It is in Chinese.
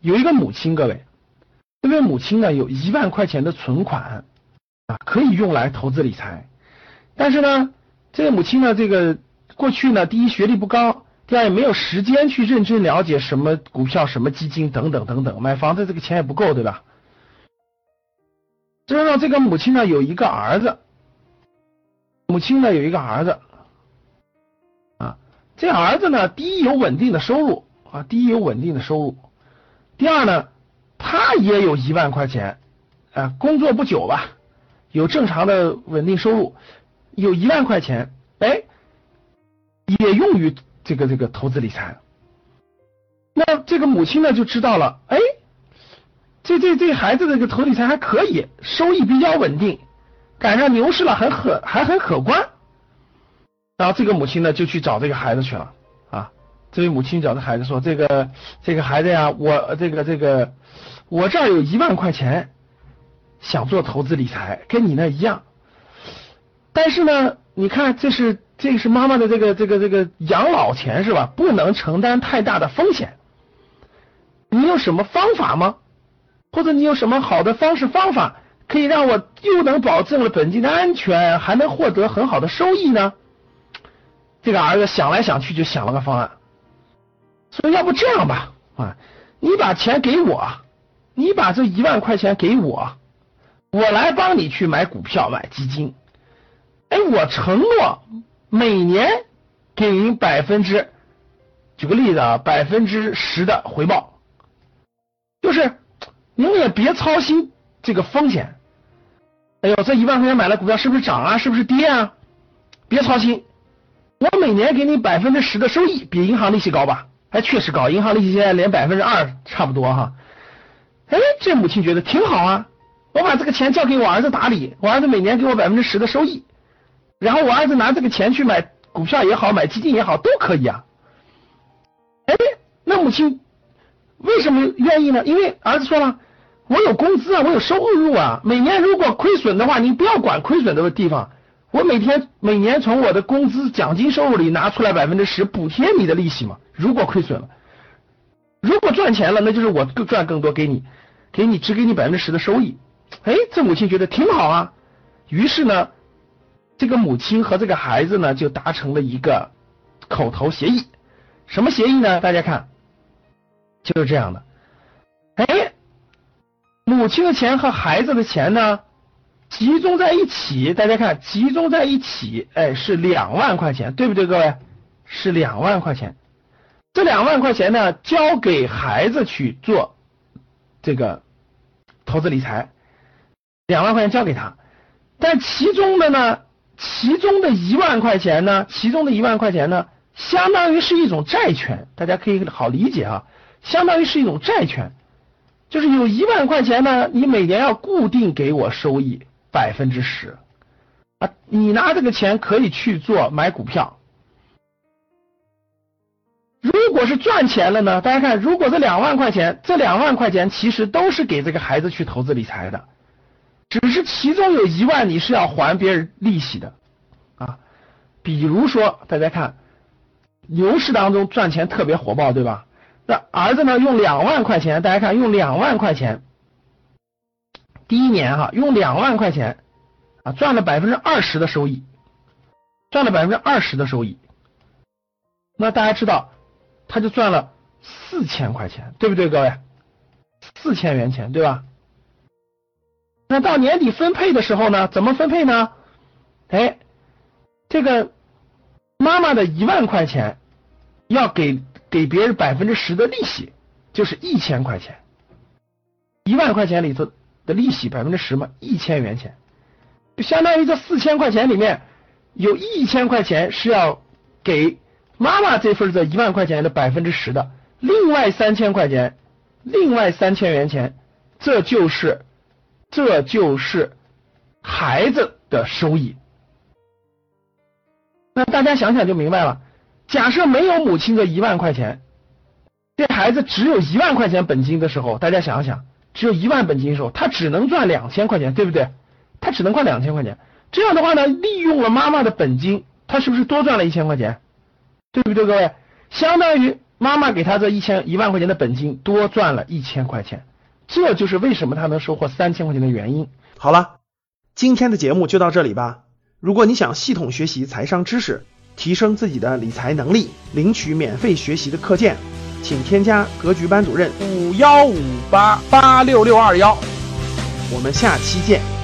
有一个母亲，各位，这位母亲呢有一万块钱的存款啊，可以用来投资理财。但是呢，这个母亲呢，这个过去呢，第一学历不高，第二也没有时间去认真了解什么股票、什么基金等等等等，买房子这个钱也不够，对吧？这让这个母亲呢有一个儿子，母亲呢有一个儿子啊，这儿子呢，第一有稳定的收入啊，第一有稳定的收入，第二呢，他也有一万块钱啊，工作不久吧，有正常的稳定收入，有一万块钱，哎，也用于这个这个投资理财。那这个母亲呢就知道了，哎。这这这孩子这个投理财还可以，收益比较稳定，赶上牛市了，很可还很可观。然后这个母亲呢就去找这个孩子去了。这位母亲找这孩子说：“这个这个孩子呀，我这个这个我这儿有一万块钱，想做投资理财，跟你那一样。但是呢，你看这是这是妈妈的这个这个这个养老钱是吧？不能承担太大的风险。你有什么方法吗？”或者你有什么好的方式方法，可以让我又能保证了本金的安全，还能获得很好的收益呢？这个儿子想来想去就想了个方案，说要不这样吧，啊，你把钱给我，你把这一万块钱给我，我来帮你去买股票买基金，哎，我承诺每年给您百分之，举个例子啊，百分之十的回报，就是。您也别操心这个风险。哎呦，这一万块钱买了股票是不是涨啊？是不是跌啊？别操心，我每年给你百分之十的收益，比银行利息高吧？还确实高，银行利息现在连百分之二差不多哈。哎，这母亲觉得挺好啊，我把这个钱交给我儿子打理，我儿子每年给我百分之十的收益，然后我儿子拿这个钱去买股票也好，买基金也好，都可以啊。哎，那母亲为什么愿意呢？因为儿子说了。我有工资啊，我有收入啊。每年如果亏损的话，你不要管亏损的地方。我每天每年从我的工资奖金收入里拿出来百分之十补贴你的利息嘛。如果亏损了，如果赚钱了，那就是我更赚更多给你，给你只给你百分之十的收益。哎，这母亲觉得挺好啊。于是呢，这个母亲和这个孩子呢就达成了一个口头协议。什么协议呢？大家看，就是这样的。哎。母亲的钱和孩子的钱呢，集中在一起，大家看，集中在一起，哎，是两万块钱，对不对，各位？是两万块钱。这两万块钱呢，交给孩子去做这个投资理财，两万块钱交给他。但其中的呢，其中的一万块钱呢，其中的一万块钱呢，相当于是一种债权，大家可以好理解啊，相当于是一种债权。就是有一万块钱呢，你每年要固定给我收益百分之十啊，你拿这个钱可以去做买股票。如果是赚钱了呢？大家看，如果这两万块钱，这两万块钱其实都是给这个孩子去投资理财的，只是其中有一万你是要还别人利息的啊。比如说，大家看牛市当中赚钱特别火爆，对吧？那儿子呢？用两万块钱，大家看，用两万块钱，第一年哈，用两万块钱啊，赚了百分之二十的收益，赚了百分之二十的收益。那大家知道，他就赚了四千块钱，对不对，各位？四千元钱，对吧？那到年底分配的时候呢？怎么分配呢？哎，这个妈妈的一万块钱要给。给别人百分之十的利息，就是一千块钱，一万块钱里头的利息百分之十嘛，一千元钱，就相当于这四千块钱里面有一千块钱是要给妈妈这份这一万块钱的百分之十的，另外三千块钱，另外三千元钱，这就是这就是孩子的收益。那大家想想就明白了。假设没有母亲的一万块钱，这孩子只有一万块钱本金的时候，大家想想，只有一万本金的时候，他只能赚两千块钱，对不对？他只能赚两千块钱。这样的话呢，利用了妈妈的本金，他是不是多赚了一千块钱？对不对，各位？相当于妈妈给他这一千一万块钱的本金多赚了一千块钱，这就是为什么他能收获三千块钱的原因。好了，今天的节目就到这里吧。如果你想系统学习财商知识，提升自己的理财能力，领取免费学习的课件，请添加格局班主任五幺五八八六六二幺。我们下期见。